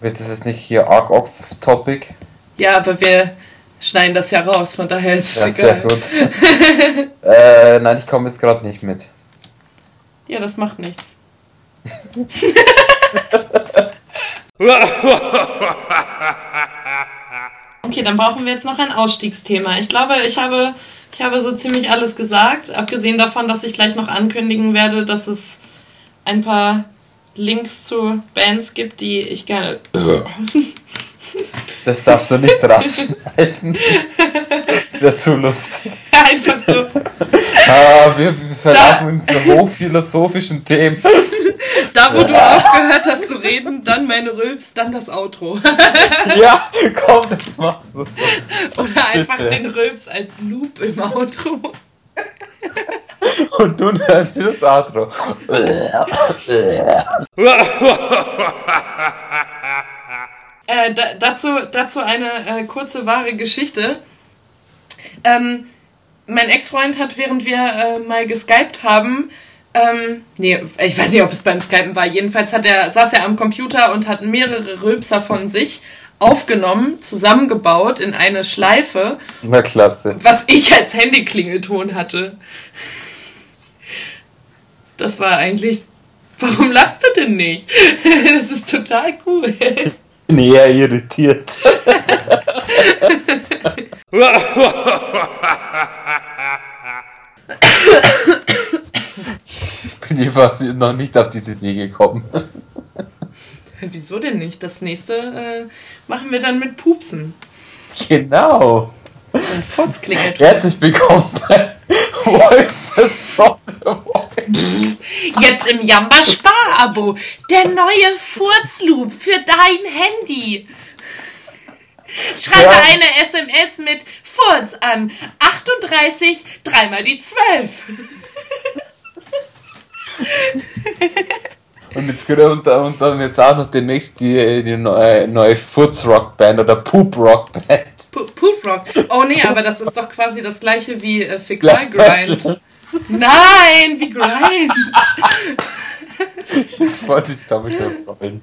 Wird das jetzt nicht hier arg off-topic? Ja, aber wir schneiden das ja raus, von daher ist es Ja, egal. sehr gut. äh, nein, ich komme jetzt gerade nicht mit. Ja, das macht nichts. Okay, dann brauchen wir jetzt noch ein Ausstiegsthema. Ich glaube, ich habe, ich habe so ziemlich alles gesagt, abgesehen davon, dass ich gleich noch ankündigen werde, dass es ein paar Links zu Bands gibt, die ich gerne. Das darfst du nicht rausschneiden. Das wäre zu lustig. Einfach so. Ah, wir, verlaufen uns zu hochphilosophischen Themen. Da, wo du aufgehört hast zu reden, dann meine Rülps, dann das Outro. Ja, komm, das machst du so. Oder einfach Bitte. den Rülps als Loop im Outro. Und nun hören Sie das Outro. Äh, da, dazu, dazu eine äh, kurze wahre Geschichte. Ähm, mein Ex-Freund hat, während wir äh, mal geskypt haben, ähm, nee, ich weiß nicht, ob es beim Skypen war. Jedenfalls hat er, saß er am Computer und hat mehrere Rülpser von sich aufgenommen, zusammengebaut in eine Schleife, Na klasse. was ich als Handyklingelton hatte. Das war eigentlich. Warum lachst du denn nicht? Das ist total cool. Ich bin eher irritiert. Ich bin jedenfalls noch nicht auf diese Idee gekommen. Wieso denn nicht? Das nächste äh, machen wir dann mit Pupsen. Genau. Und Furzklingelt. Herzlich willkommen bei Voices from the Voice. Jetzt im Jamba Spar-Abo. Der neue Furzloop für dein Handy. Schreibe Ja. eine SMS mit Furz an 38 dreimal die 12. Und jetzt geht und, und dann ist auch noch demnächst die, die neue, neue Foots-Rock-Band oder Poop-Rock-Band. Pu- Poop Rock. Oh nee, aber das ist doch quasi das gleiche wie äh, Fäkal Grind. Nein, wie Grind. Ich wollte dich damit freuen.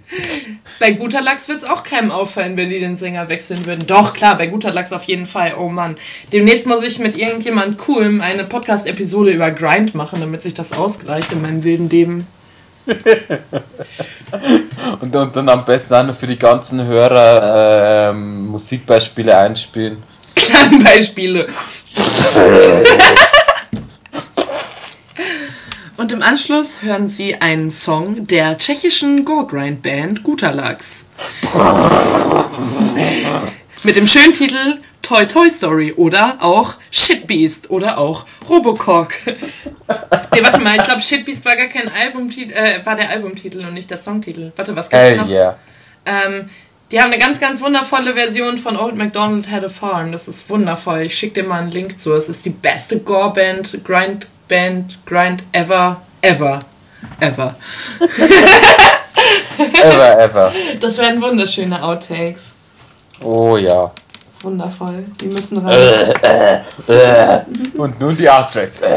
Bei guter Lachs wird es auch keinem auffallen, wenn die den Sänger wechseln würden. Doch, klar, bei guter Lachs auf jeden Fall. Oh Mann. Demnächst muss ich mit irgendjemand Coolem eine Podcast-Episode über Grind machen, damit sich das ausgleicht in meinem wilden Leben. Und, und dann am besten auch noch für die ganzen Hörer ähm, Musikbeispiele einspielen. Klangbeispiele. Und im Anschluss hören Sie einen Song der tschechischen Gore-Grind-Band Guter Lachs. Mit dem schönen Titel Toy Toy Story oder auch Shit Beast oder auch Robocock. nee, warte mal, ich glaube Shit Beast war gar kein Albumtitel, äh, war der Albumtitel und nicht der Songtitel. Warte, was gibt's Hell noch? yeah. Ähm, die haben eine ganz, ganz wundervolle Version von Old MacDonald Had a Farm. Das ist wundervoll. Ich schicke dir mal einen Link zu. Es ist die beste Gore-Band, Grind-Band, Grind ever, ever, ever. Ever, ever. Das werden wunderschöne Outtakes. Oh ja. Wundervoll. Die müssen rein. Und nun die Outtracks.